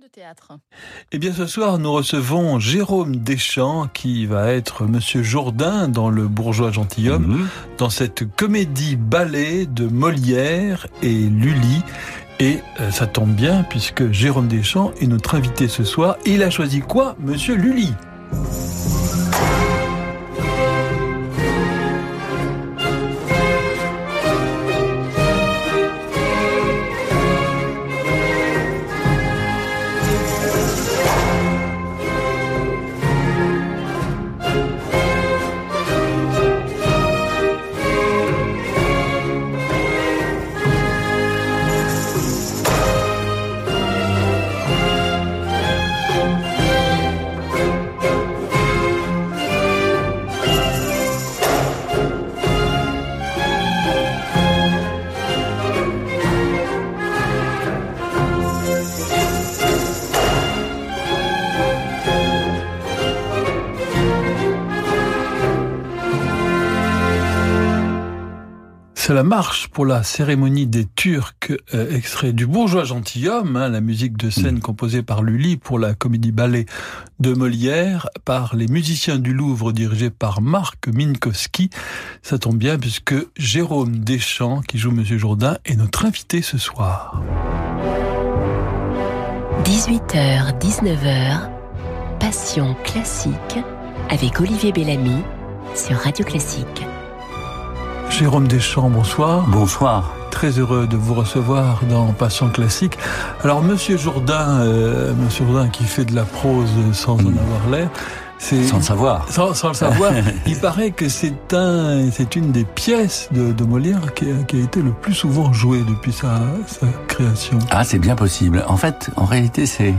de théâtre. Eh bien, ce soir, nous recevons Jérôme Deschamps, qui va être Monsieur Jourdain dans Le Bourgeois Gentilhomme, Mhm. dans cette comédie ballet de Molière et Lully. Et euh, ça tombe bien, puisque Jérôme Deschamps est notre invité ce soir. Il a choisi quoi, Monsieur Lully? La marche pour la cérémonie des Turcs, euh, extrait du Bourgeois Gentilhomme, hein, la musique de scène composée par Lully pour la comédie ballet de Molière, par les musiciens du Louvre dirigés par Marc Minkowski. Ça tombe bien puisque Jérôme Deschamps, qui joue Monsieur Jourdain, est notre invité ce soir. 18h, 19h, Passion classique avec Olivier Bellamy sur Radio Classique. Jérôme Deschamps, bonsoir. Bonsoir. Très heureux de vous recevoir dans Passion classique. Alors, Monsieur Jourdain, euh, Monsieur Jourdain qui fait de la prose sans en avoir l'air, c'est Sans le savoir. sans, sans le savoir, il paraît que c'est un, c'est une des pièces de, de Molière qui a, qui a été le plus souvent jouée depuis sa, sa création. Ah, c'est bien possible. En fait, en réalité, c'est,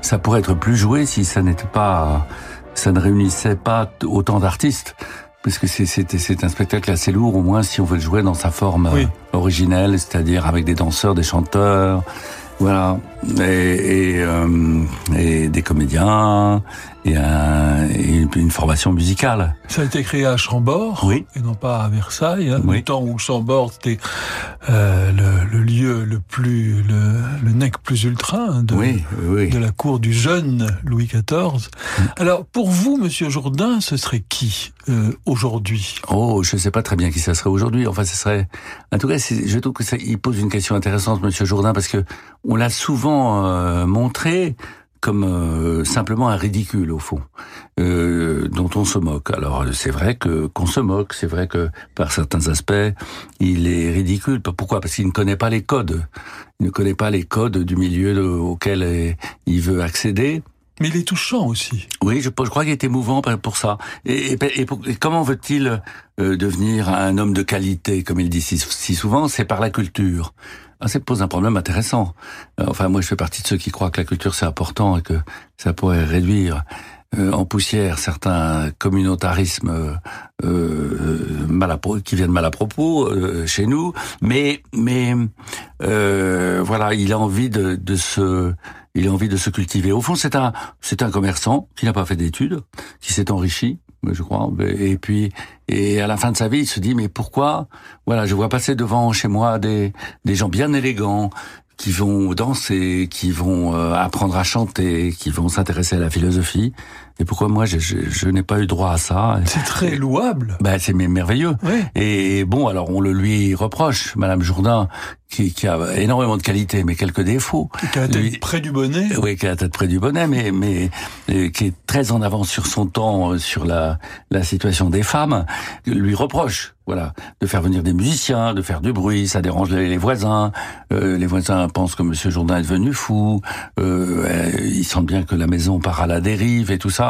ça pourrait être plus joué si ça n'était pas, ça ne réunissait pas autant d'artistes. Parce que c'est, un spectacle assez lourd, au moins si on veut le jouer dans sa forme euh, Oui. originelle, c'est-à-dire avec des danseurs, des chanteurs, voilà, et, et, euh, et des comédiens, et, un- et une formation musicale. Ça a été créé à Chambord, Oui. et non pas à Versailles. Hein, Oui. Le temps où Chambord c'était euh, le, le lieu le plus, le, le nec plus ultra hein, de, Oui, la cour du jeune Louis XIV. Alors, pour vous, Monsieur Jourdain, ce serait qui euh, aujourd'hui? Oh, je sais pas très bien qui ça serait aujourd'hui. Enfin, ce serait. En tout cas, je trouve que ça, il pose une question intéressante, Monsieur Jourdain, parce que on l'a souvent euh, montré comme euh, simplement un ridicule au fond, euh, dont on se moque. Alors c'est vrai que qu'on se moque, c'est vrai que par certains aspects, il est ridicule. Pourquoi? Parce qu'il ne connaît pas les codes. Il ne connaît pas les codes du milieu de- auquel euh, il veut accéder. Mais il est touchant aussi. Oui, je, crois qu'il est émouvant pour ça. Et, comment veut-il euh, devenir un homme de qualité, comme il dit si, souvent? C'est par la culture. Ah, ça pose un problème intéressant. Euh, Enfin, moi, je fais partie de ceux qui croient que la culture c'est important et que ça pourrait réduire euh, en poussière certains communautarismes euh, mal à qui viennent mal à propos chez nous. Mais, mais voilà, il a envie de, de se il a envie de se cultiver. Au fond, c'est un, c'est un commerçant qui n'a pas fait d'études, qui s'est enrichi, je crois. Et puis, et à la fin de sa vie, il se dit, mais pourquoi, voilà, je vois passer devant chez moi des, des gens bien élégants, qui vont danser, qui vont euh, apprendre à chanter, qui vont s'intéresser à la philosophie. Et pourquoi moi, je, je, je n'ai pas eu droit à ça? C'est très louable. Ben, c'est merveilleux. Oui. Et bon, alors on le lui reproche, Madame Jourdain, qui, qui a énormément de qualités, mais quelques défauts. Qui a été Lui- près du bonnet. oui, qui a la tête près du bonnet, mais, mais euh, qui est très en avance sur son temps, euh, sur la, la situation des femmes, lui reproche, voilà, de faire venir des musiciens, de faire du bruit, ça dérange les, voisins. Euh, les voisins pensent que Monsieur Jourdain est devenu fou. Euh, euh, ils sentent bien que la maison part à la dérive et tout ça.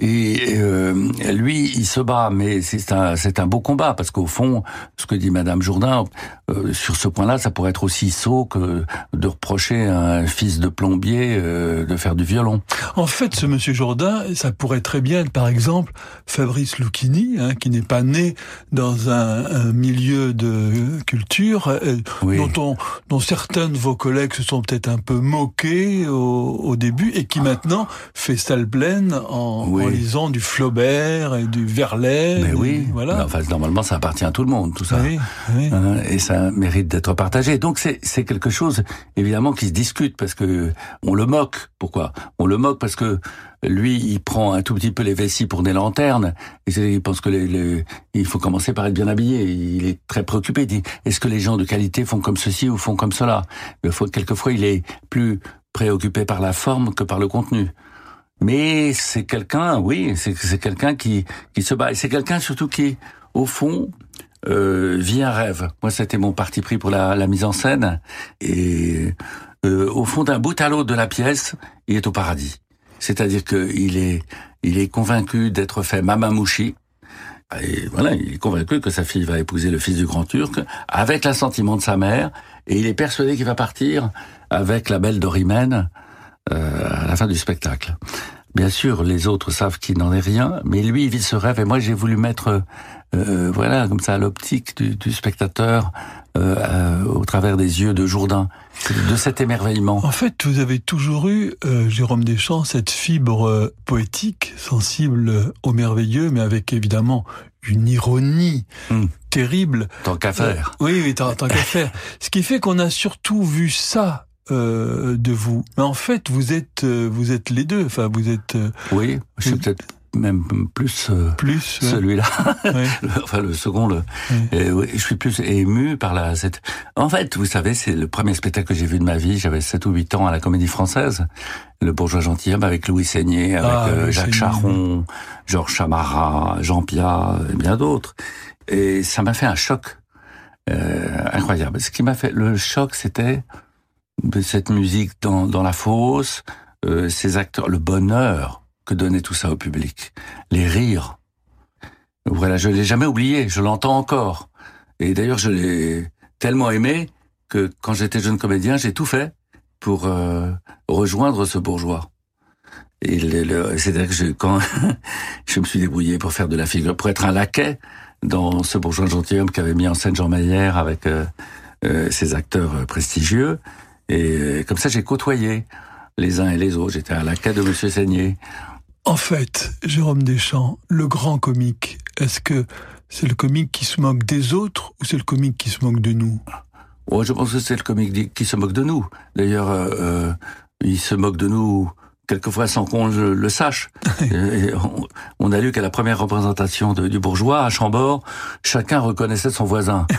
Et euh, lui, il se bat, mais c'est un, c'est un beau combat parce qu'au fond, ce que dit Madame Jourdain euh, sur ce point-là, ça pourrait être aussi sot que de reprocher à un fils de plombier euh, de faire du violon. En fait, ce Monsieur Jourdain, ça pourrait très bien être, par exemple, Fabrice Lucchini, hein, qui n'est pas né dans un, un milieu de culture, euh, Oui. dont, on, dont certains de vos collègues se sont peut-être un peu moqués au, au début, et qui maintenant fait salle pleine en, en lisant du Flaubert et du Verlaine. Mais oui, voilà. Enfin, normalement, ça appartient à tout le monde, tout ça. Oui, oui. Hein, et ça mérite d'être partagé. Donc c'est c'est quelque chose évidemment qui se discute parce que on le moque. Pourquoi? On le moque parce que lui, il prend un tout petit peu les vessies pour des lanternes. Et il pense que les, il faut commencer par être bien habillé. Il est très préoccupé. Il dit est-ce que les gens de qualité font comme ceci ou font comme cela? Mais quelquefois, il est plus préoccupé par la forme que par le contenu. Mais c'est quelqu'un, oui, c'est quelqu'un qui qui se bat. Et c'est quelqu'un surtout qui, au fond, euh, vit un rêve. Moi, c'était mon parti pris pour la, la mise en scène. Et euh, au fond d'un bout à l'autre de la pièce, il est au paradis. C'est-à-dire qu'il est, il est convaincu d'être fait mamamouchi. Et voilà, il est convaincu que sa fille va épouser le fils du grand turc avec l'assentiment de sa mère, et il est persuadé qu'il va partir avec la belle Dorimène à la fin du spectacle. Bien sûr, les autres savent qu'il n'en est rien, mais lui, il vit ce rêve, et moi, j'ai voulu mettre, euh, voilà, comme ça, l'optique du, du, spectateur, euh, euh, au travers des yeux de Jourdain, de cet émerveillement. En fait, vous avez toujours eu, euh, Jérôme Deschamps, cette fibre poétique, sensible au merveilleux, mais avec évidemment une ironie Hmm. terrible. Tant qu'à faire. oui, oui, tant, tant qu'à faire. Ce qui fait qu'on a surtout vu ça euh, de vous. Mais en fait, vous êtes, euh, vous êtes les deux. Enfin, vous êtes. Euh, oui, je suis peut-être même plus, plus ouais. celui-là. Ouais. enfin, le second. Le, Ouais. je suis plus ému par la. Cette... En fait, vous savez, c'est le premier spectacle que j'ai vu de ma vie. J'avais 7 ou 8 ans à la Comédie Française. Le bourgeois gentilhomme avec Louis Seigné, avec Ah, euh, Louis Jacques. Charron, Georges Chamara, Jean Piat et bien d'autres. Et ça m'a fait un choc euh, incroyable. Ce qui m'a fait le choc, c'était cette musique dans, dans la fosse, euh, ces acteurs, le bonheur que donnait tout ça au public, les rires. Voilà, je l'ai jamais oublié, je l'entends encore. Et d'ailleurs, je l'ai tellement aimé que quand j'étais jeune comédien, j'ai tout fait pour euh, rejoindre ce bourgeois. C'est-à-dire que quand je me suis débrouillé pour faire de la figure, pour être un laquais dans ce bourgeois gentilhomme qu'avait mis en scène Jean Maillère avec euh, euh, ses acteurs euh, prestigieux. Et euh, comme ça, j'ai côtoyé les uns et les autres. J'étais un laquais de Monsieur Seigné. En fait, Jérôme Deschamps, le grand comique, est-ce que c'est le comique qui se moque des autres ou c'est le comique qui se moque de nous? Oh, je pense que c'est le comique qui se moque de nous. D'ailleurs, euh, euh, il se moque de nous quelquefois sans qu'on le, le sache. Et on, on a lu qu'à la première représentation de- du bourgeois à Chambord, chacun reconnaissait son voisin.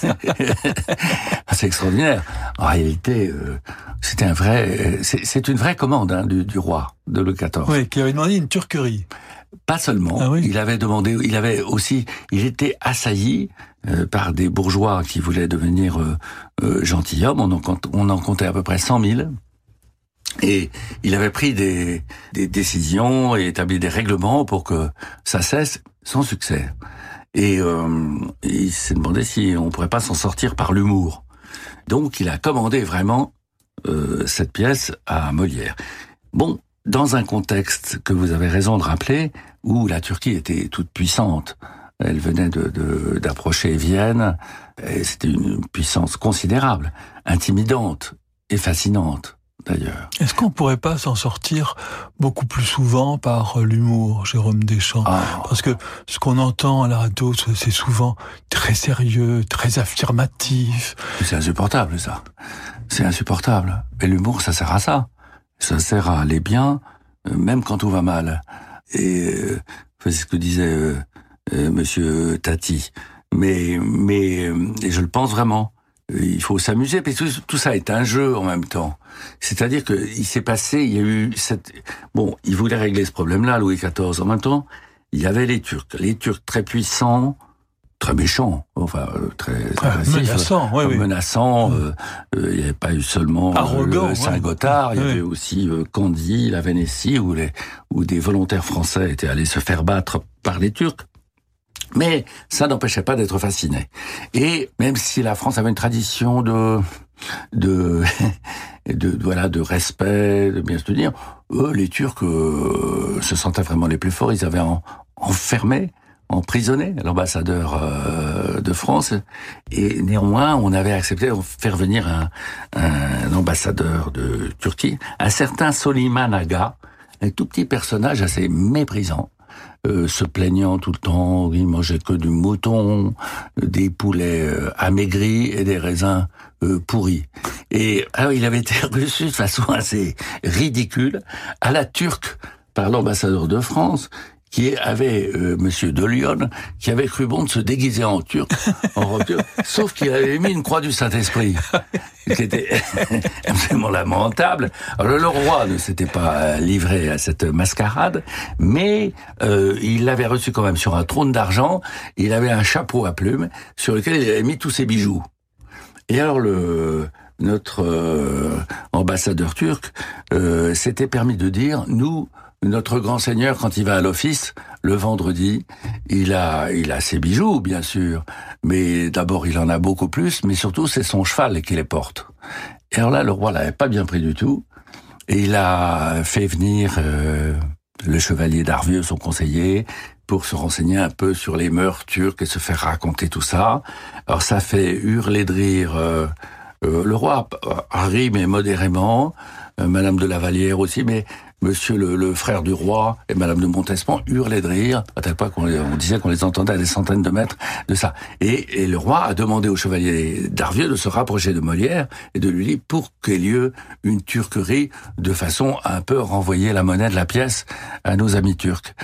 c'est extraordinaire. En réalité, euh, c'était un vrai, c'est une vraie commande hein, du, du roi de Louis XIV. Oui, qui avait demandé une turquerie. Pas seulement. Ah oui. Il avait demandé, il avait aussi, il était assailli euh, par des bourgeois qui voulaient devenir euh, euh, gentilshommes. On en, on en comptait à peu près 100 000. Et il avait pris des, des décisions et établi des règlements pour que ça cesse sans succès. Et, euh, il s'est demandé si on pourrait pas s'en sortir par l'humour. Donc il a commandé vraiment euh, cette pièce à Molière. Bon, dans un contexte que vous avez raison de rappeler, où la Turquie était toute puissante, elle venait de- de- d'approcher Vienne, et c'était une puissance considérable, intimidante et fascinante d'ailleurs. Est-ce qu'on pourrait pas s'en sortir beaucoup plus souvent par euh, l'humour, Jérôme Deschamps? Ah, Parce que ce qu'on entend à la radio, c'est souvent très sérieux, très affirmatif. c'est insupportable ça. C'est insupportable. Et l'humour, ça sert à ça. Ça sert à aller bien, euh, même quand tout va mal. Et euh, c'est ce que disait euh, euh, Monsieur Tati. Mais, mais, euh, et je le pense vraiment. Il faut s'amuser, puis tout, tout ça est un jeu en même temps. C'est-à-dire que il s'est passé, il y a eu cette, bon, il voulait régler ce problème-là, Louis XIV. En même temps, il y avait les Turcs, les Turcs très puissants, très méchants, enfin euh, très Ah, menaçant, oui, menaçants. euh, euh, il n'y avait pas eu seulement euh, Arrogant, le Saint-Gothard, il y ouais. avait aussi euh, Candy, la Vénétie, où, les, où des volontaires français étaient allés se faire battre par les Turcs. Mais ça n'empêchait pas d'être fasciné. Et même si la France avait une tradition de de, de voilà de respect, de bien se tenir, eux, les Turcs euh, se sentaient vraiment les plus forts. Ils avaient en- enfermé, emprisonné l'ambassadeur euh, de France. Et néanmoins, on avait accepté de faire venir un, un ambassadeur de Turquie, un certain Soliman Aga, un tout petit personnage assez méprisant. Euh, se plaignant tout le temps, il mangeait que du mouton, des poulets euh, amaigris et des raisins euh, pourris. Et alors il avait été reçu de façon assez ridicule à la turque par l'ambassadeur de France qui avait euh, Monsieur de Lyon, qui avait cru bon de se déguiser en turc, en turque, sauf qu'il avait mis une croix du Saint-Esprit, qui était absolument lamentable. Alors le roi ne s'était pas livré à cette mascarade, mais euh, il l'avait reçu quand même sur un trône d'argent. Il avait un chapeau à plumes sur lequel il avait mis tous ses bijoux. Et alors le notre euh, ambassadeur turc euh, s'était permis de dire nous notre grand seigneur, quand il va à l'office, le vendredi, il a, il a ses bijoux, bien sûr. Mais d'abord, il en a beaucoup plus, mais surtout, c'est son cheval qui les porte. Et alors là, le roi l'avait pas bien pris du tout. Et il a fait venir euh, le chevalier d'Arvieux, son conseiller, pour se renseigner un peu sur les mœurs turques et se faire raconter tout ça. Alors ça fait hurler de rire euh, euh, le roi, rit mais modérément, Madame de la Vallière aussi, mais Monsieur le, le, frère du roi et Madame de Montespan hurlaient de rire, à tel point qu'on on disait qu'on les entendait à des centaines de mètres de ça. Et, et le roi a demandé au chevalier d'Arvieux de se rapprocher de Molière et de lui dire pour qu'il y ait lieu une turquerie de façon à un peu renvoyer la monnaie de la pièce à nos amis turcs.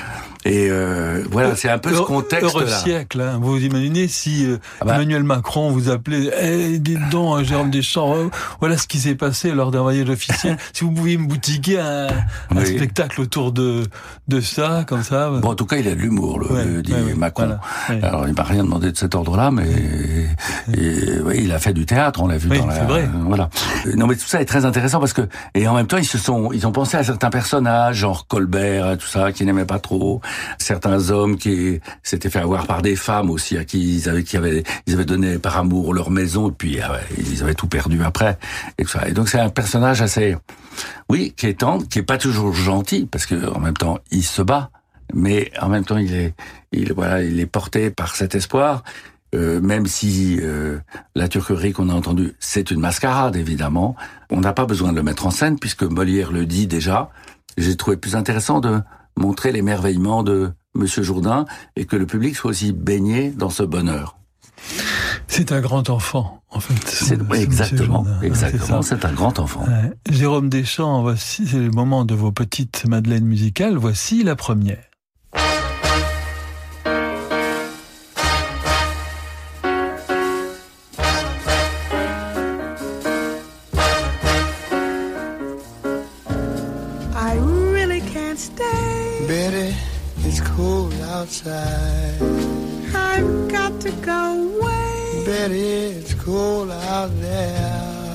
Et euh, voilà, c'est un peu ce contexte-là. Heureux siècle, hein. vous imaginez si euh, ah bah. Emmanuel Macron vous appelait eh, dites donc, Jérôme Deschamps, euh, voilà ce qui s'est passé lors d'un voyage officiel. si vous pouviez me boutiquer un, un oui. spectacle autour de de ça, comme ça. Bon, en tout cas, il a de l'humour, le, ouais, dit ouais, Macron. Voilà, Alors, il m'a rien demandé de cet ordre-là, mais et, ouais, il a fait du théâtre, on l'a vu dans la. Vrai. Voilà. Non, mais tout ça est très intéressant parce que et en même temps, ils se sont, ils ont pensé à certains personnages, genre Colbert, tout ça, qui n'aimaient pas trop certains hommes qui s'étaient fait avoir par des femmes aussi à qui ils avaient qui avaient ils avaient donné par amour leur maison et puis ah ils avaient tout perdu après et tout ça. Et donc c'est un personnage assez oui qui est tendre, qui est pas toujours gentil parce que en même temps il se bat, mais en même temps il est il voilà il est porté par cet espoir. Euh, même si euh, la turquerie qu'on a entendue, c'est une mascarade, évidemment, on n'a pas besoin de le mettre en scène, puisque Molière le dit déjà. J'ai trouvé plus intéressant de montrer l'émerveillement de Monsieur Jourdain et que le public soit aussi baigné dans ce bonheur. C'est un grand enfant, en fait. C'est, oui, exactement, exactement. C'est, un grand enfant. Ouais. Jérôme Deschamps, voici, c'est le moment de vos petites madeleines musicales. Voici la première. outside. It's cold out there.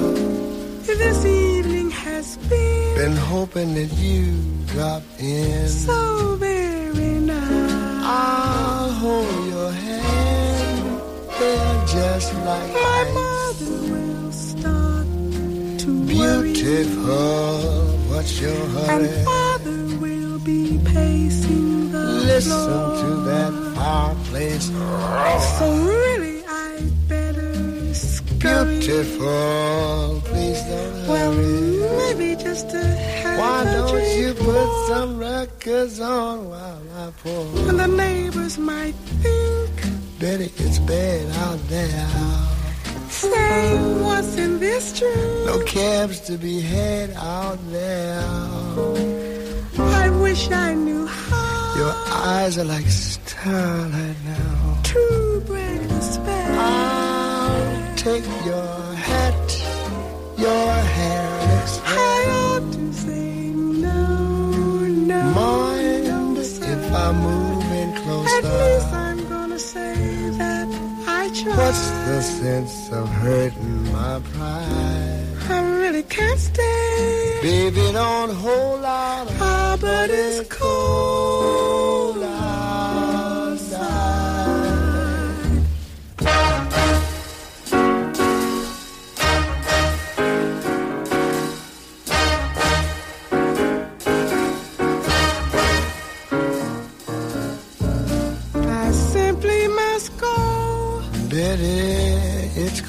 This evening has been. Been hoping that you drop in. So very nice. I'll hold your hand. They're just like My ice. mother will start to Beautiful. Worry. What's your hurry? And father will be pacing the Listen floor. to that fireplace. So really, I better scurry. Beautiful, please don't well, hurry. Well, maybe just a half Why a don't you put more? some records on while I pour? And the neighbors might think, Betty, it's bad out there. Say what's in this tree? No cabs to be had out there. I wish I knew how. Your eyes are like starlight now. Take your hat, your hair looks I ought to say no, no. Mind no, if I move in closer? At least I'm gonna say that I tried. What's the sense of hurting my pride? I really can't stay. Baby, don't hold out. Ah, but it's cold outside.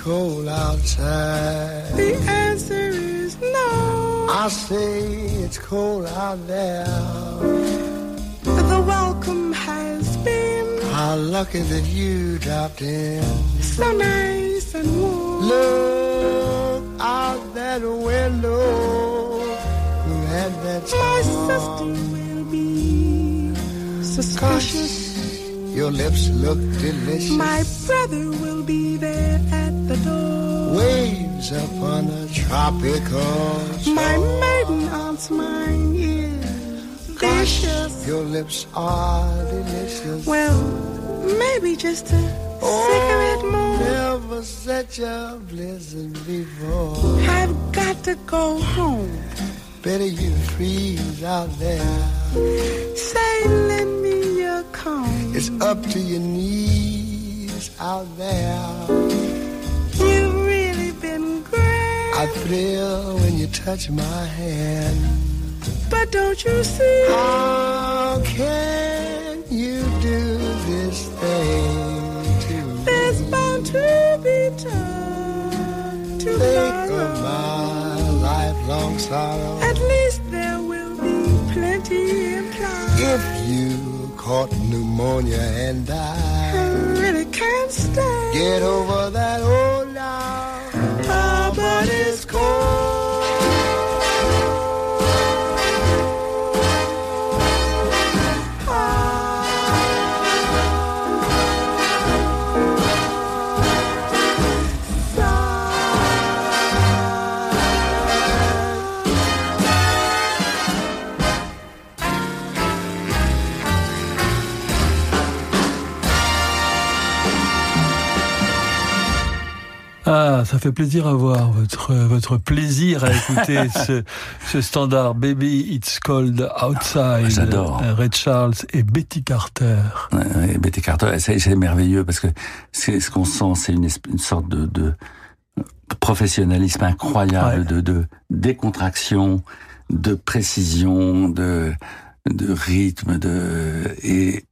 Cold outside. The answer is no. I say it's cold out there. The welcome has been How lucky that you dropped in. so nice and warm. Look out that window. Who had that My sister will be suspicious. Your lips look delicious. My brother will be there at the door. waves upon a tropical shore. My maiden aunt's mine is vicious. Your lips are delicious. Well, maybe just a oh, cigarette more. Never such a blizzard before. I've got to go home. Better you freeze out there. Say, me. It's up to your knees out there. You've really been great. I thrill when you touch my hand. But don't you see? How can you do this thing to me? There's bound to be time to Think of my lifelong sorrow. At least there will be plenty implied. If you caught pneumonia and I really can't stay. get over that old Ah, ça fait plaisir à voir votre, votre plaisir à écouter ce, ce standard Baby It's Cold Outside. J'adore. euh, Ray Charles et Betty Carter. Ouais, Betty Carter, c'est merveilleux parce que c'est ce qu'on sent, c'est une, une sorte de, de professionnalisme incroyable, Ouais. de, de décontraction, de précision, de, de rythme, de et,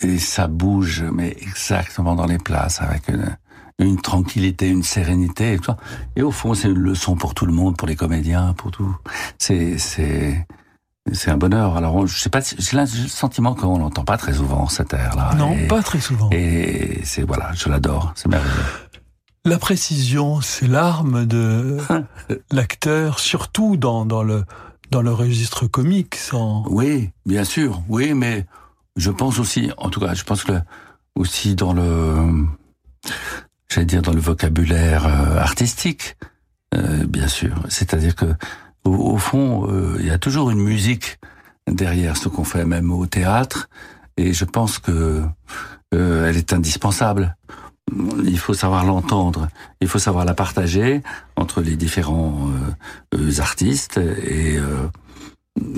et ça bouge, mais exactement dans les places avec une, une tranquillité, une sérénité. Et, tout ça. et au fond, c'est une leçon pour tout le monde, pour les comédiens, pour tout. C'est c'est c'est un bonheur. Alors, on- je sais pas, j'ai le sentiment qu'on l'entend pas très souvent cet air-là. non, Et- pas très souvent. et c'est voilà, je l'adore, c'est merveilleux. La précision, c'est l'arme de l'acteur, surtout dans, dans le dans le registre comique. Sans... Oui, bien sûr, oui, mais je pense aussi, en tout cas, je pense que aussi dans le, j'allais dire dans le vocabulaire euh, artistique, euh, bien sûr. C'est-à-dire que au, fond, euh, il y a toujours une musique derrière ce qu'on fait, même au théâtre, et je pense que elle est indispensable. Il faut savoir l'entendre, il faut savoir la partager entre les différents artistes et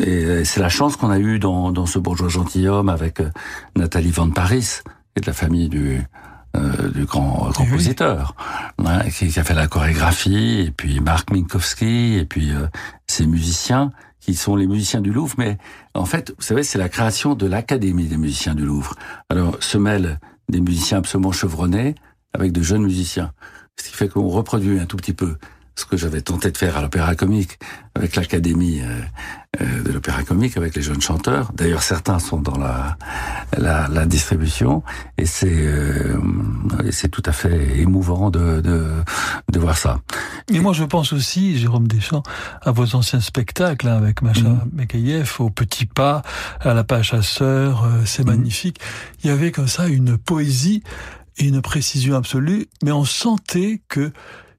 et c'est la chance qu'on a eue dans, dans ce bourgeois gentilhomme avec Nathalie Van Paris, est de la famille du, euh, du grand compositeur, hein, qui, qui a fait la chorégraphie, et puis Marc Minkowski, et puis euh, ces musiciens qui sont les musiciens du Louvre. Mais en fait, vous savez, c'est la création de l'Académie des musiciens du Louvre. Alors, se mêlent des musiciens absolument chevronnés avec de jeunes musiciens. Ce qui fait qu'on reproduit un tout petit peu ce que j'avais tenté de faire à l'Opéra Comique avec l'Académie euh, euh, de l'Opéra Comique avec les jeunes chanteurs. D'ailleurs, certains sont dans la la, la distribution et c'est euh, c'est tout à fait émouvant de, de de voir ça. Et moi, je pense aussi, Jérôme Deschamps, à vos anciens spectacles hein, avec Macha Mhm. Mekayev, au Petit Pas, à la Page Chasseur, euh, c'est Mhm. magnifique. Il y avait comme ça une poésie et une précision absolue, mais on sentait que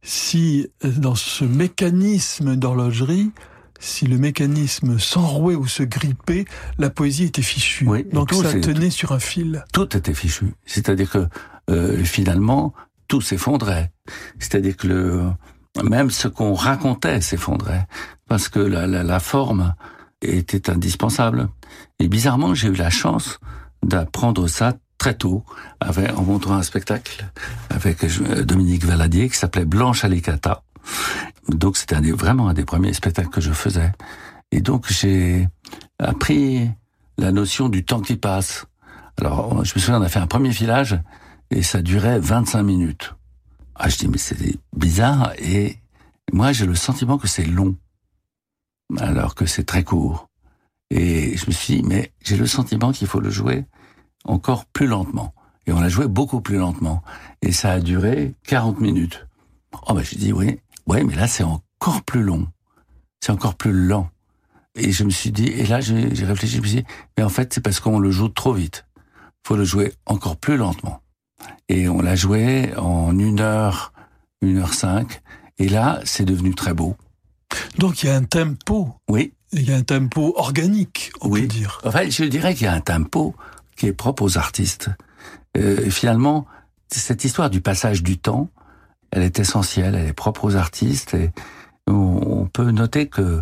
si euh, dans ce mécanisme d'horlogerie, si le mécanisme s'enrouait ou se grippait, la poésie était fichue. Oui, Donc tout, ça tenait sur un fil. Tout était fichu. C'est-à-dire que euh, finalement tout s'effondrait. C'est-à-dire que le même ce qu'on racontait s'effondrait parce que la, la, la forme était indispensable. Et bizarrement, j'ai eu la chance d'apprendre ça très tôt, avec, en montrant un spectacle avec euh, Dominique Valadier qui s'appelait Blanche Alicata. Donc c'était vraiment un des premiers spectacles que je faisais. Et donc j'ai appris la notion du temps qui passe. Alors je me souviens, on a fait un premier filage et ça durait 25 minutes. Ah, je dis mais c'est bizarre et moi j'ai le sentiment que c'est long. alors que c'est très court. Et je me suis dit, mais j'ai le sentiment qu'il faut le jouer encore plus lentement. Et on l'a joué beaucoup plus lentement. Et ça a duré 40 minutes. Oh ben j'ai dit, oui, ouais, mais là c'est encore plus long. C'est encore plus lent. Et je me suis dit, et là j'ai réfléchi, je me suis dit, mais en fait c'est parce qu'on le joue trop vite. faut le jouer encore plus lentement. Et on l'a joué en une heure, une heure cinq. Et là, c'est devenu très beau. Donc il y a un tempo. Oui. Il y a un tempo organique, on oui. peut dire. Enfin, je dirais qu'il y a un tempo qui est propre aux artistes. Euh, finalement, cette histoire du passage du temps, elle est essentielle, elle est propre aux artistes. Et on, peut noter que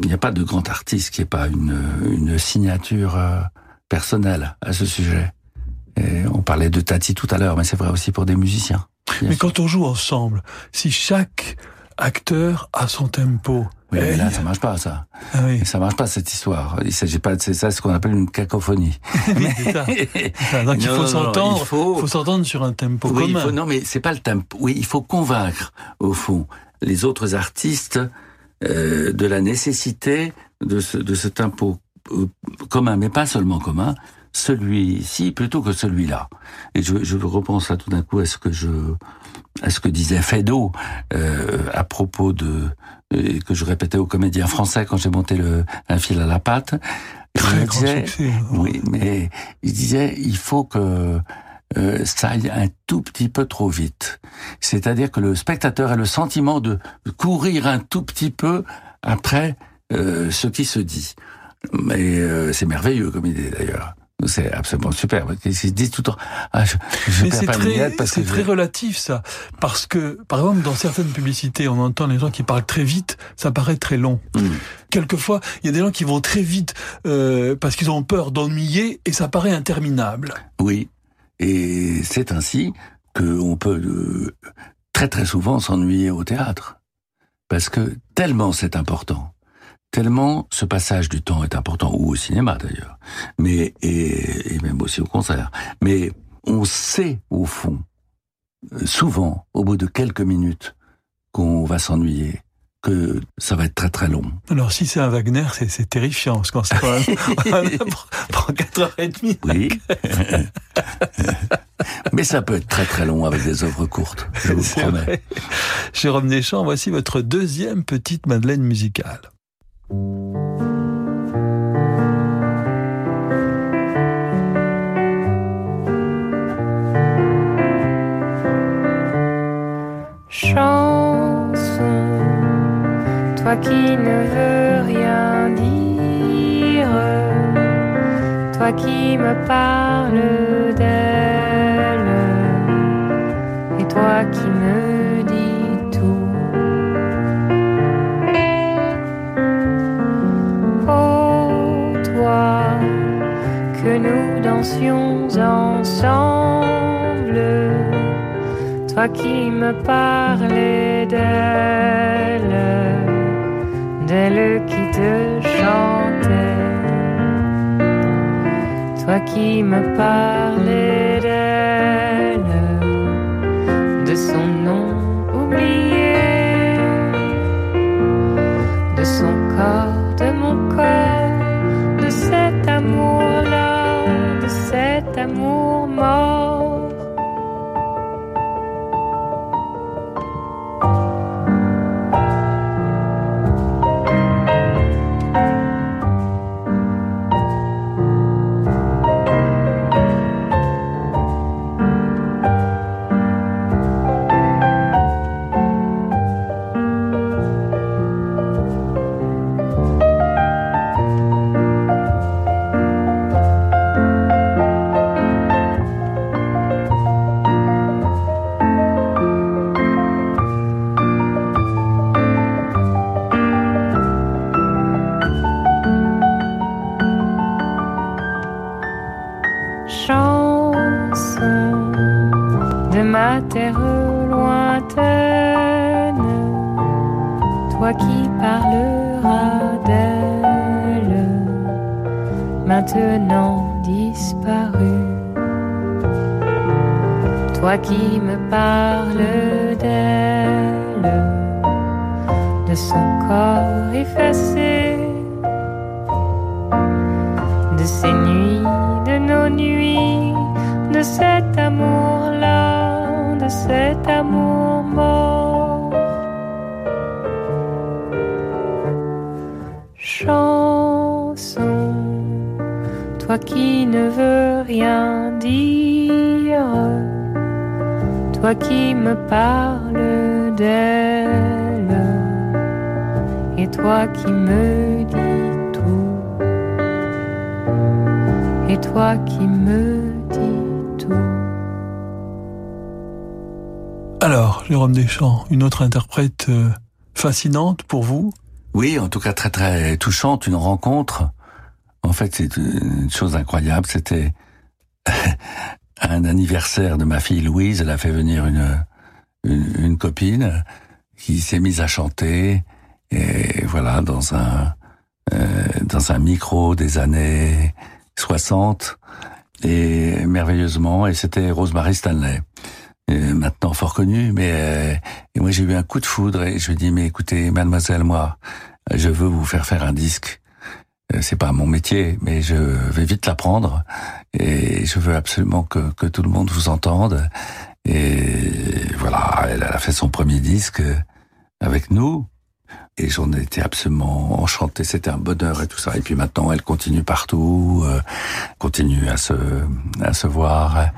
il n'y a pas de grand artiste qui n'ait pas une, une signature euh, personnelle à ce sujet. Et on parlait de Tati tout à l'heure, mais c'est vrai aussi pour des musiciens. Mais sûr. quand on joue ensemble, si chaque acteur a son tempo. Oui, mais là, ça marche pas, ça. Ah oui. Ça marche pas, cette histoire. Il s'agit pas de c'est ça, ce qu'on appelle une cacophonie. oui, c'est ça. ça. Donc, il faut s'entendre, il faut, faut s'entendre sur un tempo oui, commun. Il faut, non, mais c'est pas le tempo. Oui, il faut convaincre, au fond, les autres artistes euh, de la nécessité de ce, de ce tempo euh, commun, mais pas seulement commun, celui-ci plutôt que celui-là. Et je, je repense là tout d'un coup à ce que je, à ce que disait euh, à propos de euh, que je répétais aux comédiens français quand j'ai monté le un fil à la patte. Très il grand disait, succès. oui, mais il disait il faut que euh, ça aille un tout petit peu trop vite. C'est-à-dire que le spectateur a le sentiment de courir un tout petit peu après euh, ce qui se dit. Mais euh, c'est merveilleux comme idée d'ailleurs. C'est absolument super. Ils se disent tout le temps, ah, je, je Mais perds c'est pas une très, miette parce que c'est je- très relatif ça, parce que par exemple dans certaines publicités, on entend les gens qui parlent très vite, ça paraît très long. Mm. Quelquefois, il y a des gens qui vont très vite euh, parce qu'ils ont peur d'ennuyer et ça paraît interminable. Oui. Et c'est ainsi qu'on peut euh, très très souvent s'ennuyer au théâtre. Parce que tellement c'est important. Tellement ce passage du temps est important, ou au cinéma d'ailleurs, mais et, et même aussi au concert. Mais on sait au fond, souvent, au bout de quelques minutes, qu'on va s'ennuyer, que ça va être très très long. Alors si c'est un Wagner, c'est, terrifiant parce qu'on pour, pour 4h30. Oui. Mais ça peut être très très long avec des œuvres courtes, je vous C'est promets. vrai. Jérôme Deschamps, voici votre deuxième petite Madeleine musicale. Chanson, toi qui ne veux rien dire, toi qui me parles d'elle, et toi qui me ensemble. Toi qui me parlais d'elle, d'elle qui te chantait, toi qui me parlais d'elle, de son nom oublié, de son qui me parles d'elle, de son corps effacé, de ces nuits, de nos nuits, de cet amour-là, de cet amour mort. Chanson, toi qui ne veux rien dire, toi qui me parles d'elle, et toi qui me dis tout, et toi qui me dis tout. Alors, Jérôme Deschamps, une autre interprète euh, fascinante pour vous? Oui, en tout cas très très touchante, une rencontre. En fait, c'est une chose incroyable. C'était un anniversaire de ma fille Louise. Elle a fait venir une une, une copine qui s'est mise à chanter et voilà dans un euh, dans un micro des années 60 et merveilleusement et c'était Rosemary Stanley. Euh, maintenant fort connue, mais euh, et moi j'ai eu un coup de foudre et je lui ai dit mais écoutez mademoiselle moi je veux vous faire faire un disque. Euh, C'est pas mon métier, mais je vais vite l'apprendre et je veux absolument que, que tout le monde vous entende. Et voilà, elle a fait son premier disque avec nous. Et j'en étais absolument enchanté, c'était un bonheur et tout ça. Et puis maintenant, elle continue partout, euh, continue à se, à se voir.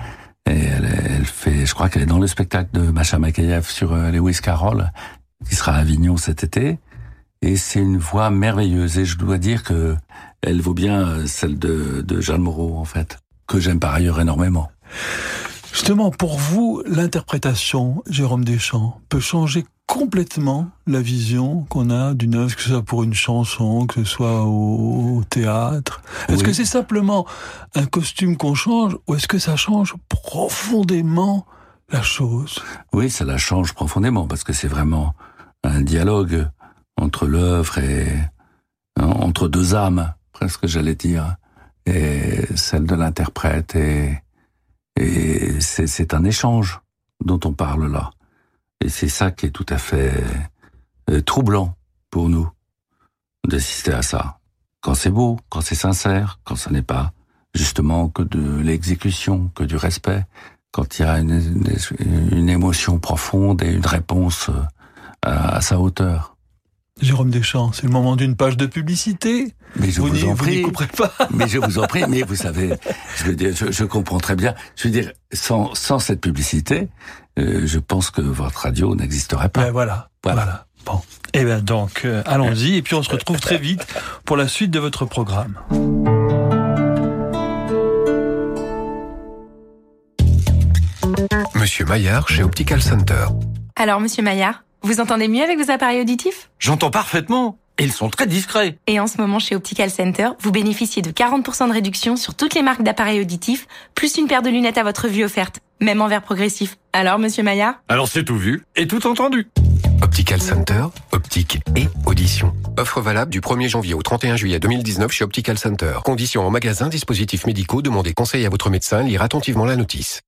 Et elle, elle fait, je crois qu'elle est dans le spectacle de Macha Makayev sur euh, Lewis Carroll, qui sera à Avignon cet été. Et c'est une voix merveilleuse. Et je dois dire que elle vaut bien euh, celle de, de Jeanne Moreau, en fait, que j'aime par ailleurs énormément. Justement, pour vous, l'interprétation, Jérôme Deschamps, peut changer complètement la vision qu'on a d'une œuvre, que ce soit pour une chanson, que ce soit au, au théâtre? Est-ce Oui. que c'est simplement un costume qu'on change ou est-ce que ça change profondément la chose? Oui, ça la change profondément parce que c'est vraiment un dialogue entre l'œuvre et hein, entre deux âmes, presque j'allais dire, et celle de l'interprète et et c'est un échange dont on parle là. Et c'est ça qui est tout à fait euh, troublant pour nous d'assister à ça. Quand c'est beau, quand c'est sincère, quand ça n'est pas justement que de l'exécution, que du respect, quand il y a une, une- émotion profonde et une réponse euh, à sa hauteur. Jérôme Deschamps, c'est le moment d'une page de publicité. Mais je vous, n'y- en n'y prie, couperez pas. mais je vous en prie, mais vous savez, je veux dire, je, je comprends très bien. Je veux dire, sans, sans cette publicité, euh, je pense que votre radio n'existerait pas. Ben voilà, Voilà. voilà. Bon. Eh ben donc, euh, allons-y et puis on se retrouve très vite pour la suite de votre programme. Monsieur Maillard chez Optical Center. Alors, monsieur Maillard, vous entendez mieux avec vos appareils auditifs? J'entends parfaitement. Et ils sont très discrets. Et en ce moment, chez Optical Center, vous bénéficiez de 40% de réduction sur toutes les marques d'appareils auditifs, plus une paire de lunettes à votre vue offerte, même en verre progressif. Alors, monsieur Maillard? Alors c'est tout vu et tout entendu. Optical Center, optique et audition. Offre valable du 1er janvier au 31 juillet 2019 chez Optical Center. Conditions en magasin, dispositifs médicaux, demandez conseil à votre médecin, lire attentivement la notice.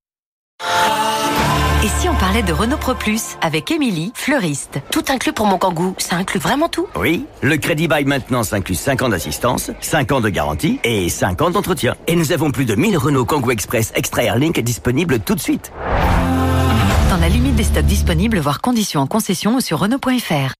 Et si on parlait de Renault Pro Plus avec Émilie, fleuriste Tout inclus pour mon kangou, ça inclut vraiment tout Oui, le crédit bail maintenant inclut 5 ans d'assistance, 5 ans de garantie et 5 ans d'entretien. Et nous avons plus de 1000 Renault Kangoo Express Extra Airlink disponibles tout de suite. Dans la limite des stocks disponibles, voire conditions en concession ou sur Renault.fr.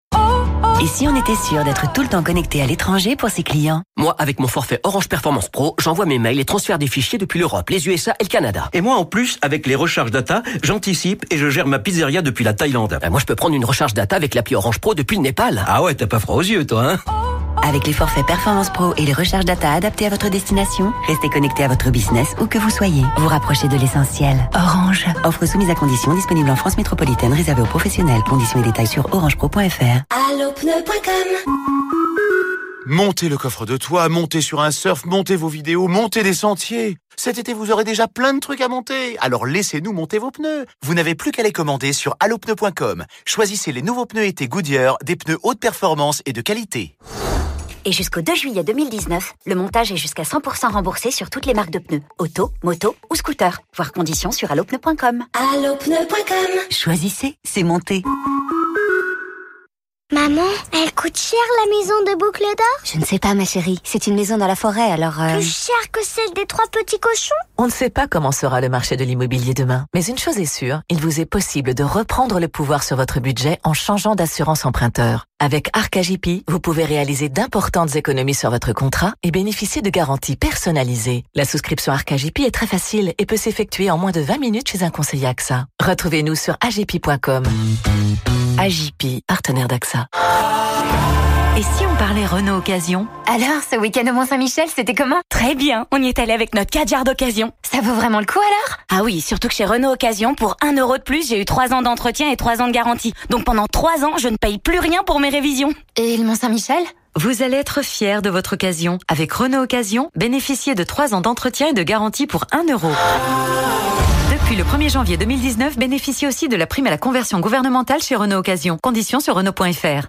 Et si on était sûr d'être tout le temps connecté à l'étranger pour ses clients? Moi, avec mon forfait Orange Performance Pro, j'envoie mes mails et transfère des fichiers depuis l'Europe, les USA et le Canada. Et moi en plus, avec les recharges data, j'anticipe et je gère ma pizzeria depuis la Thaïlande. Ben, moi, je peux prendre une recharge data avec l'appli Orange Pro depuis le Népal. Ah ouais, t'as pas froid aux yeux toi, hein? Avec les forfaits Performance Pro et les recharges data adaptés à votre destination, restez connecté à votre business où que vous soyez. Vous rapprochez de l'essentiel. Orange. Offre soumise à conditions disponible en France métropolitaine réservée aux professionnels. Conditions et détails sur orangepro.fr. Allopneu.com Montez le coffre de toit, montez sur un surf, montez vos vidéos, montez des sentiers. Cet été, vous aurez déjà plein de trucs à monter. Alors laissez-nous monter vos pneus. Vous n'avez plus qu'à les commander sur allopneu.com. Choisissez les nouveaux pneus été Goodyear, des pneus haute performance et de qualité. Et jusqu'au 2 juillet 2019, le montage est jusqu'à 100% remboursé sur toutes les marques de pneus, auto, moto ou scooter. Voir conditions sur allopneu.com. Allopneu.com Choisissez, c'est monté. Maman, elle coûte cher la maison de boucle d'or? Je ne sais pas, ma chérie. C'est une maison dans la forêt, alors... euh, Plus cher que celle des trois petits cochons? On ne sait pas comment sera le marché de l'immobilier demain, mais une chose est sûre, il vous est possible de reprendre le pouvoir sur votre budget en changeant d'assurance emprunteur. Avec Arcagip, vous pouvez réaliser d'importantes économies sur votre contrat et bénéficier de garanties personnalisées. La souscription Arcagip est très facile et peut s'effectuer en moins de 20 minutes chez un conseiller AXA. Retrouvez-nous sur agipi.com. Agipi, partenaire d'AXA. Et si on parlait Renault Occasion Alors, ce week-end au Mont-Saint-Michel, c'était comment? Très bien, on y est allé avec notre 4 d'occasion. Ça vaut vraiment le coup alors? Ah oui, surtout que chez Renault Occasion, pour 1 euro de plus, j'ai eu 3 ans d'entretien et 3 ans de garantie. Donc pendant 3 ans, je ne paye plus rien pour mes révisions. Et le Mont-Saint-Michel? Vous allez être fier de votre occasion. Avec Renault Occasion, bénéficiez de 3 ans d'entretien et de garantie pour 1 euro. Depuis le 1er janvier 2019, bénéficiez aussi de la prime à la conversion gouvernementale chez Renault Occasion. Conditions sur Renault.fr.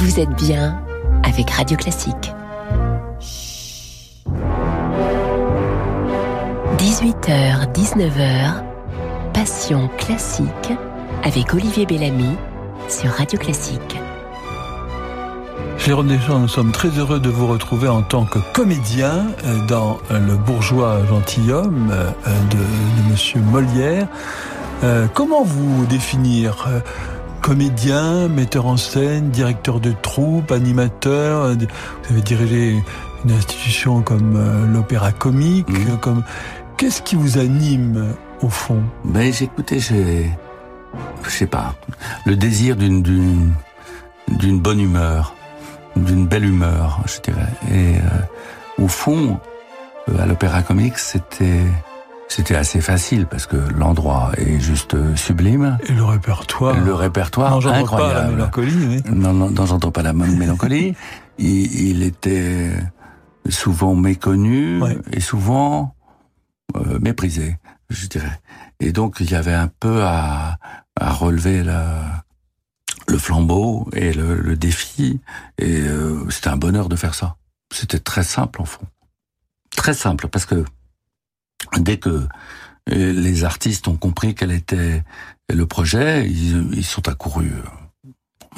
Vous êtes bien avec Radio Classique. 18h, 19h, Passion classique avec Olivier Bellamy sur Radio Classique. Jérôme Deschamps, nous sommes très heureux de vous retrouver en tant que comédien euh, dans euh, Le bourgeois gentilhomme euh, de, de Monsieur Molière. Comment vous définir Comédien, metteur en scène, directeur de troupe, animateur. euh, Vous avez dirigé une institution comme euh, l'Opéra Comique. euh, Comme qu'est-ce qui vous anime au fond? Ben, j'ai écouté, j'ai, je sais pas, le désir d'une, d'une, d'une bonne humeur, d'une belle humeur, je dirais. Et euh, au fond, euh, à l'Opéra Comique, c'était, c'était assez facile parce que l'endroit est juste euh, sublime. Et le répertoire. Le répertoire incroyable. pas la mélancolie. oui. Non, non, non, j'entends pas la mé- mélancolie. il, il était souvent méconnu et souvent euh, méprisé, je dirais. Et donc il y avait un peu à, à relever la- le flambeau et le, le défi. Et euh, c'était un bonheur de faire ça. C'était très simple en fond. Très simple parce que dès que euh, les artistes ont compris quel était le projet, ils, sont accourus, euh,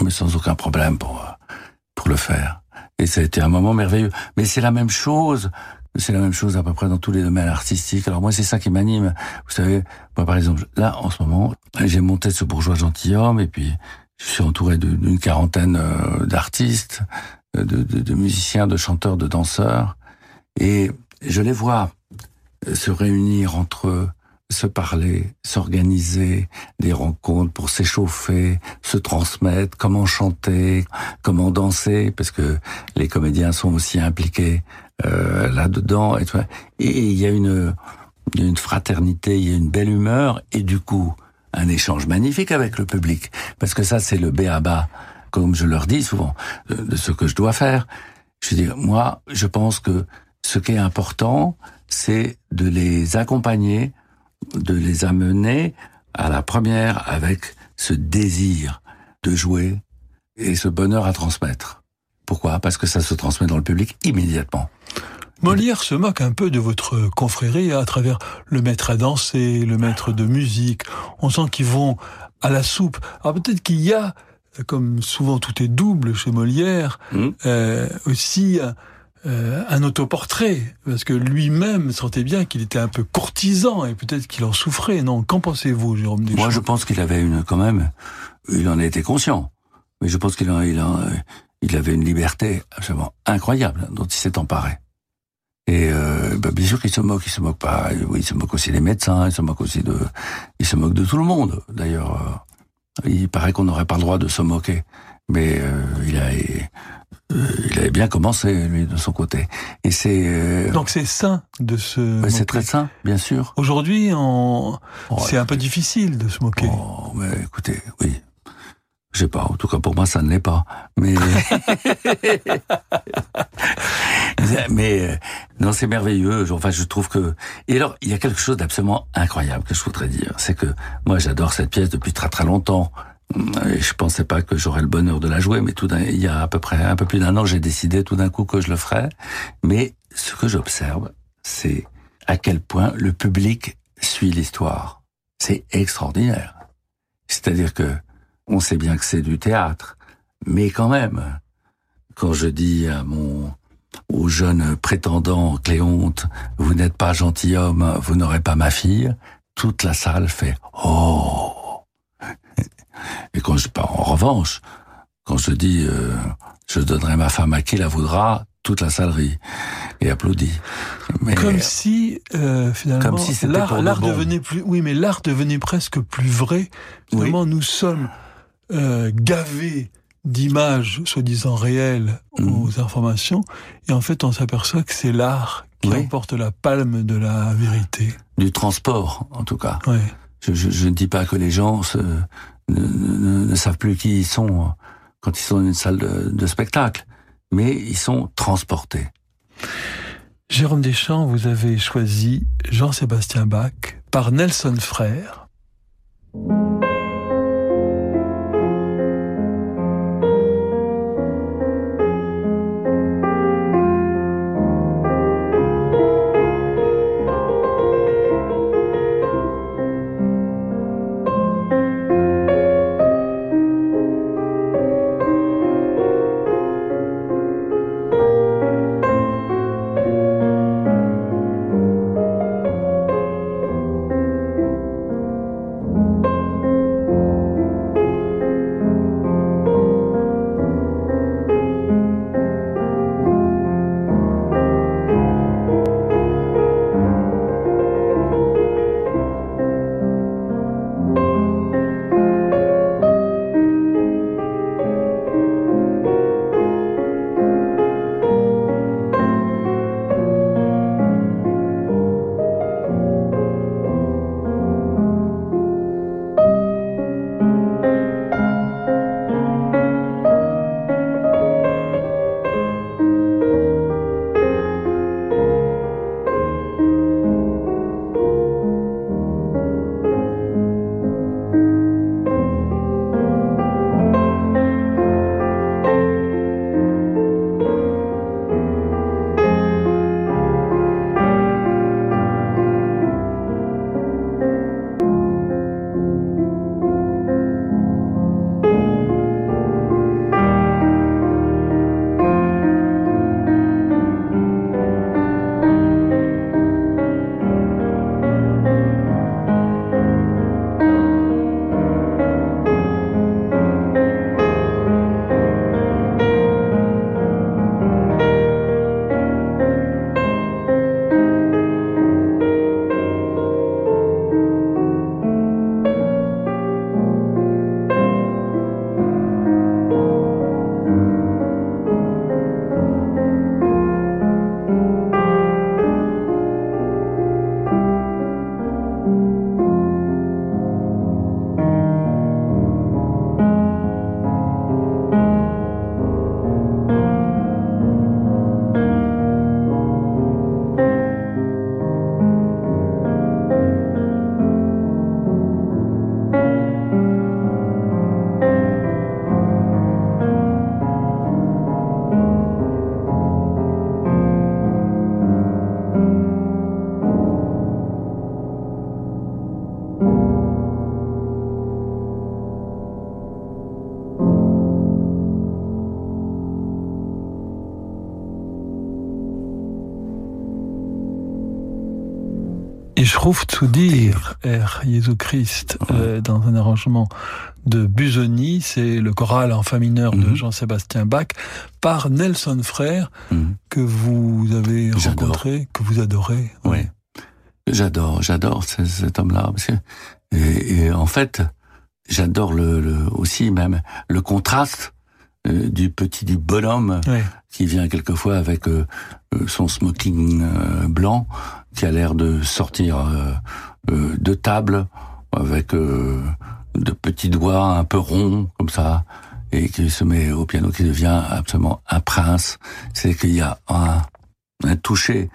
mais sans aucun problème pour euh, pour le faire. Et ça a été un moment merveilleux. Mais c'est la même chose. C'est la même chose à peu près dans tous les domaines artistiques. Alors moi, c'est ça qui m'anime. Vous savez, moi, par exemple, là, en ce moment, j'ai monté ce bourgeois gentilhomme et puis je suis entouré d'une quarantaine d'artistes, de, musiciens, de chanteurs, de danseurs. Et je les vois se réunir entre eux, se parler, s'organiser des rencontres pour s'échauffer, se transmettre, comment chanter, comment danser, parce que les comédiens sont aussi impliqués euh, là-dedans. Et, il y a une, une fraternité, il y a une belle humeur, et du coup, un échange magnifique avec le public. Parce que ça, c'est le béaba, comme je leur dis souvent, de, de ce que je dois faire. Je dire, moi, je pense que ce qui est important, c'est de les accompagner, de les amener à la première avec ce désir de jouer et ce bonheur à transmettre. Pourquoi? Parce que ça se transmet dans le public immédiatement. Molière se moque un peu de votre confrérie à travers le maître à danser, le maître de musique. On sent qu'ils vont à la soupe. Alors peut-être qu'il y a, comme souvent tout est double chez Molière, euh, aussi un, euh, un autoportrait, parce que lui-même sentait bien qu'il était un peu courtisan et peut-être qu'il en souffrait. Non, qu'en pensez-vous, Jérôme Deschamps? Moi, je pense qu'il avait une, quand même, il en était conscient. Mais je pense qu'il en, il en- il avait une liberté absolument incroyable dont il s'est emparé. Et euh, bah, bien sûr qu'il se moque, il se moque pas. Il se moque aussi des médecins, il se moque aussi de, il se moque de tout le monde. D'ailleurs, euh, il paraît qu'on n'aurait pas le droit de se moquer, mais euh, il a, euh, il avait bien commencé lui de son côté. Et c'est euh, Donc c'est sain de se. Ouais, c'est très sain, bien sûr. Aujourd'hui, on... c'est un peu difficile de se moquer. Oh, mais écoutez, oui. Je sais pas, en tout cas pour moi ça ne l'est pas. Mais mais euh, non, c'est merveilleux. Enfin, je trouve que et alors il y a quelque chose d'absolument incroyable que je voudrais dire, c'est que moi j'adore cette pièce depuis très très longtemps. Je pensais pas que j'aurais le bonheur de la jouer, mais tout il y a à peu près un peu plus d'un an, j'ai décidé tout d'un coup que je le ferais. Mais ce que j'observe, c'est à quel point le public suit l'histoire. C'est extraordinaire. C'est-à-dire que on sait bien que c'est du théâtre, mais quand même, quand je dis à mon au jeune prétendant Cléonte, vous n'êtes pas gentilhomme, vous n'aurez pas ma fille, toute la salle fait oh. Et quand je en revanche, quand je dis euh, je donnerai ma femme à qui la voudra, toute la salle rit et applaudit. Mais, comme si euh, finalement si l'art, devenait plus oui mais l'art devenait presque plus vrai. Finalement nous sommes euh, gavés d'images soi-disant réelles Mm. aux informations et en fait on s'aperçoit que c'est l'art qui Oui. emporte la palme de la vérité. du transport, en tout cas. Je, je ne dis pas que les gens se, ne, savent plus qui ils sont quand ils sont dans une salle de, de spectacle, mais ils sont transportés. Jérôme Deschamps, vous avez choisi Jean-Sébastien Bach par Nelson Frère. Ich ruf zu dir, Herr Jésus Christ, euh, dans un arrangement de Busoni, c'est le choral en fa mineur de Jean-Sébastien Bach, par Nelson Frère, que vous avez rencontré, que vous adorez. Oui. J'adore, j'adore ce- cet homme-là. Et, et en fait, j'adore le, le- aussi même le contraste euh, du petit du bonhomme qui vient quelquefois avec euh, euh, son smoking euh, blanc, qui a l'air de sortir euh, euh, de table avec euh, de petits doigts un peu ronds comme ça et qui se met au piano, qui devient absolument un prince. C'est qu'il y a un, un toucher.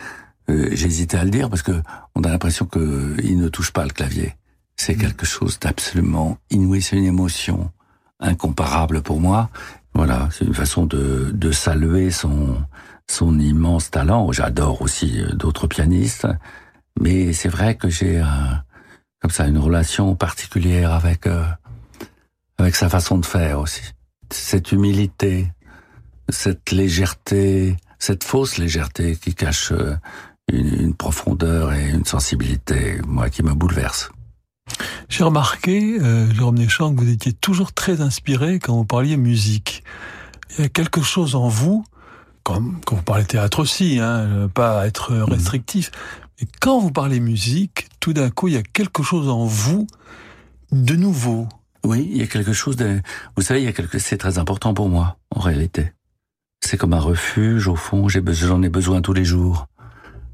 Euh, J'hésitais à le dire parce que on a l'impression que il ne touche pas le clavier. C'est quelque chose d'absolument inouï. C'est une émotion incomparable pour moi. Voilà, c'est une façon de, de saluer son son immense talent. J'adore aussi euh, d'autres pianistes, mais c'est vrai que j'ai comme ça une relation particulière avec euh, avec sa façon de faire aussi. Cette humilité, cette légèreté, cette fausse légèreté qui cache euh, une, une profondeur et une sensibilité, moi, qui me bouleverse. J'ai remarqué, euh, Jérôme Deschamps, que vous étiez toujours très inspiré quand vous parliez musique. Il y a quelque chose en vous, comme quand vous parlez théâtre aussi, hein, pas être restrictif, mais quand vous parlez musique, tout d'un coup, il y a quelque chose en vous de nouveau. Oui, il y a quelque chose de... Vous savez, il y a quelque... c'est très important pour moi, en réalité. C'est comme un refuge, au fond, j'ai besoin, j'en ai besoin tous les jours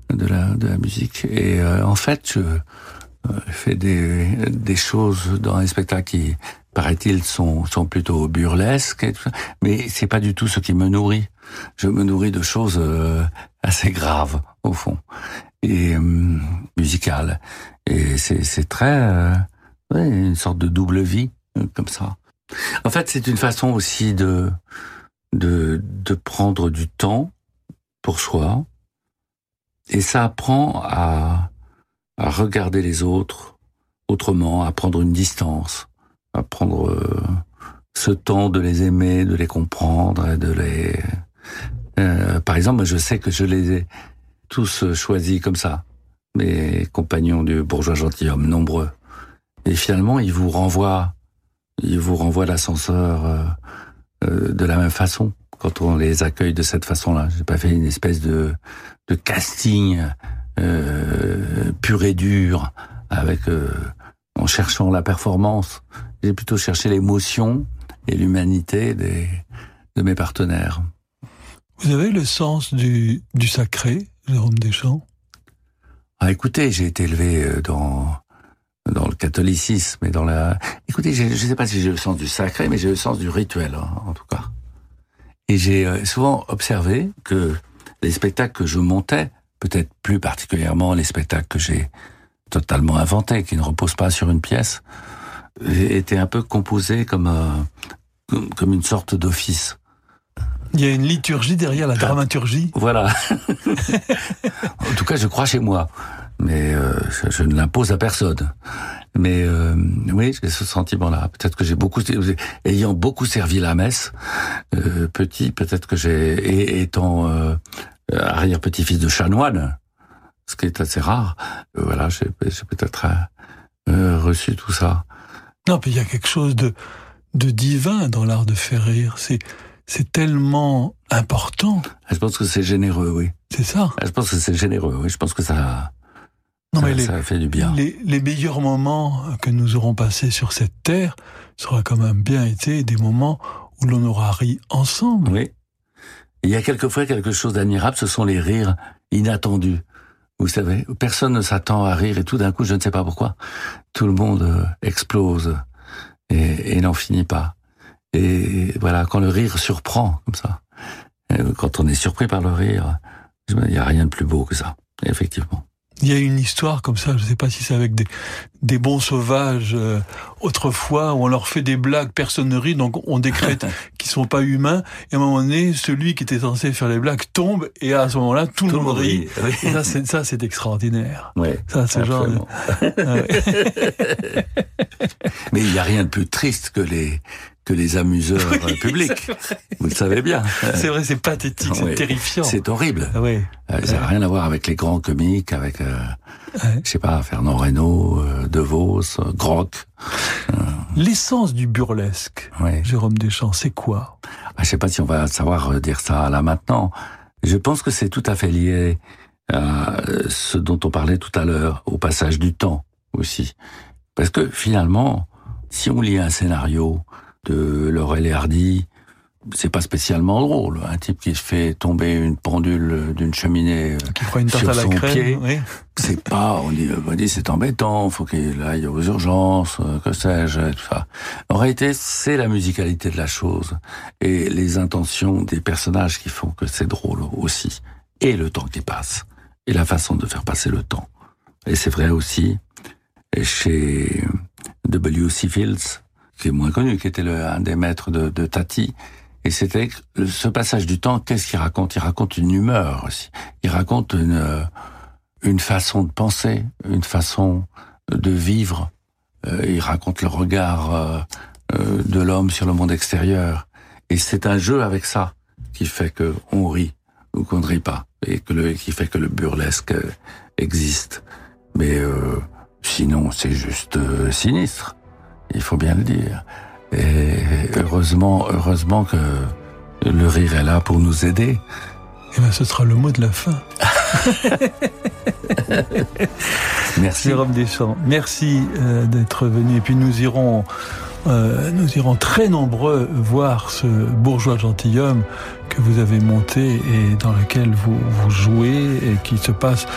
de la, de la musique. Et euh, en fait, je euh, fais des, des choses dans les spectacles qui, paraît-il, sont, sont plutôt burlesques, et tout ça. mais c'est pas du tout ce qui me nourrit. Je me nourris de choses euh, assez graves, au fond, et euh, musicales. Et c'est, très... Euh, une sorte de double vie, euh, comme ça. En fait, c'est une façon aussi de, de, de prendre du temps pour soi, et ça apprend à, à regarder les autres autrement, à prendre une distance, à prendre euh, ce temps de les aimer, de les comprendre, et de les. Euh, par exemple, je sais que je les ai tous choisis comme ça, mes compagnons du bourgeois gentilhomme, nombreux. Et finalement, ils vous renvoient, ils vous renvoient l'ascenseur euh, euh, de la même façon quand on les accueille de cette façon-là. J'ai pas fait une espèce de, de casting pur et dur avec en cherchant la performance. J'ai plutôt cherché l'émotion et l'humanité des de mes partenaires. Vous avez le sens du, sacré, Jérôme Deschamps? Ah, écoutez, j'ai été élevé euh, dans le catholicisme et dans la. Écoutez, je ne sais pas si j'ai le sens du sacré, mais j'ai le sens du rituel, hein, en tout cas. Et j'ai euh, souvent observé que les spectacles que je montais, peut-être plus particulièrement les spectacles que j'ai totalement inventés, qui ne reposent pas sur une pièce, étaient un peu composés comme une sorte d'office. Il y a une liturgie derrière la dramaturgie. Voilà. en tout cas, je crois chez moi, mais euh, je, je, ne l'impose à personne. Mais euh, oui, j'ai ce sentiment-là. Peut-être que j'ai beaucoup, ayant beaucoup servi la messe, euh, petit, peut-être que j'ai, et étant euh, arrière-petit-fils de chanoine, ce qui est assez rare, euh, voilà, j'ai peut-être euh, reçu tout ça. Non, puis il y a quelque chose de de divin dans l'art de faire rire. C'est c'est tellement important. Je pense que c'est généreux, oui. C'est ça. Je pense que c'est généreux, oui. Je pense que ça, non, ça, mais les, ça fait du bien. Les, les, meilleurs moments que nous aurons passés sur cette terre sera quand même bien été des moments où l'on aura ri ensemble. Oui. Il y a quelquefois quelque chose d'admirable, ce sont les rires inattendus. Vous savez, personne ne s'attend à rire et tout d'un coup, je ne sais pas pourquoi, tout le monde euh, explose et, et n'en finit pas. Et voilà, quand le rire surprend comme ça, quand on est surpris par le rire, il n'y a rien de plus beau que ça, effectivement. Il y a une histoire comme ça, je ne sais pas si c'est avec des, des bons sauvages euh, autrefois, où on leur fait des blagues, personne ne rit, donc on décrète qu'ils sont pas humains, et à un moment donné, celui qui était censé faire les blagues tombe, et à ce moment-là, tout, tout le monde rit. rit. Et ça, c'est, ça, c'est extraordinaire. Oui, ça, c'est genre... Mais il n'y a rien de plus triste que les, que les amuseurs oui, publics. Vous le savez bien. C'est vrai, c'est pathétique, c'est oui. terrifiant. C'est horrible. Oui. Euh, ça n'a rien à voir avec les grands comiques, avec, euh, je sais pas, Fernand Reynaud, euh, De Vos, Groc. L'essence du burlesque, Jérôme Deschamps, c'est quoi? Ah, Je sais pas si on va savoir dire ça là maintenant. Je pense que c'est tout à fait lié à ce dont on parlait tout à l'heure, au passage du temps aussi. Parce que finalement, si on lit un scénario, de Laurel et Hardy c'est pas spécialement drôle. Un type qui se fait tomber une pendule d'une cheminée qui prend une tarte sur à la son crème, pied, oui. c'est pas, on dit, on dit c'est embêtant, faut qu'il aille aux urgences, euh, que sais-je, tout ça. En réalité, c'est la musicalité de la chose et les intentions des personnages qui font que c'est drôle aussi, et le temps qui passe, et la façon de faire passer le temps. Et c'est vrai aussi chez W.C. Fields, qui est moins connu, qui était le, un des maîtres de, de Tati. Et c'était ce passage du temps, qu'est-ce qu'il raconte? Il raconte une humeur aussi. Il raconte une, euh, une façon de penser, une façon de vivre. Euh, il raconte le regard euh, euh, de l'homme sur le monde extérieur. Et c'est un jeu avec ça qui fait que on rit ou qu'on ne rit pas, et que le, qui fait que le burlesque existe. Mais sinon, c'est juste sinistre. Il faut bien le dire. Et heureusement, heureusement que le rire est là pour nous aider. Eh ben, ce sera le mot de la fin. Merci. Jérôme Deschamps, merci euh, d'être venu. Et puis nous irons, euh, nous irons très nombreux voir ce bourgeois gentilhomme que vous avez monté et dans lequel vous, vous jouez et qui se passe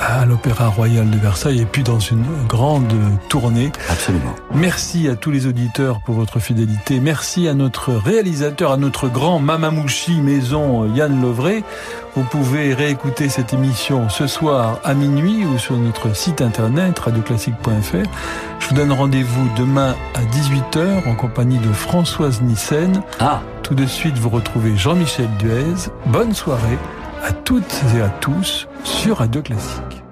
à l'Opéra Royal de Versailles et puis dans une grande tournée. Absolument. Merci à tous les auditeurs pour votre fidélité. Merci à notre réalisateur, à notre grand Mamamouchi maison Yann Lovray. Vous pouvez réécouter cette émission ce soir à minuit ou sur notre site internet radioclassique.fr. Je vous donne rendez-vous demain à 18h en compagnie de Françoise Nissen. Ah. Tout de suite, vous retrouvez Jean-Michel Duez. Bonne soirée à toutes et à tous sur Radio Classique.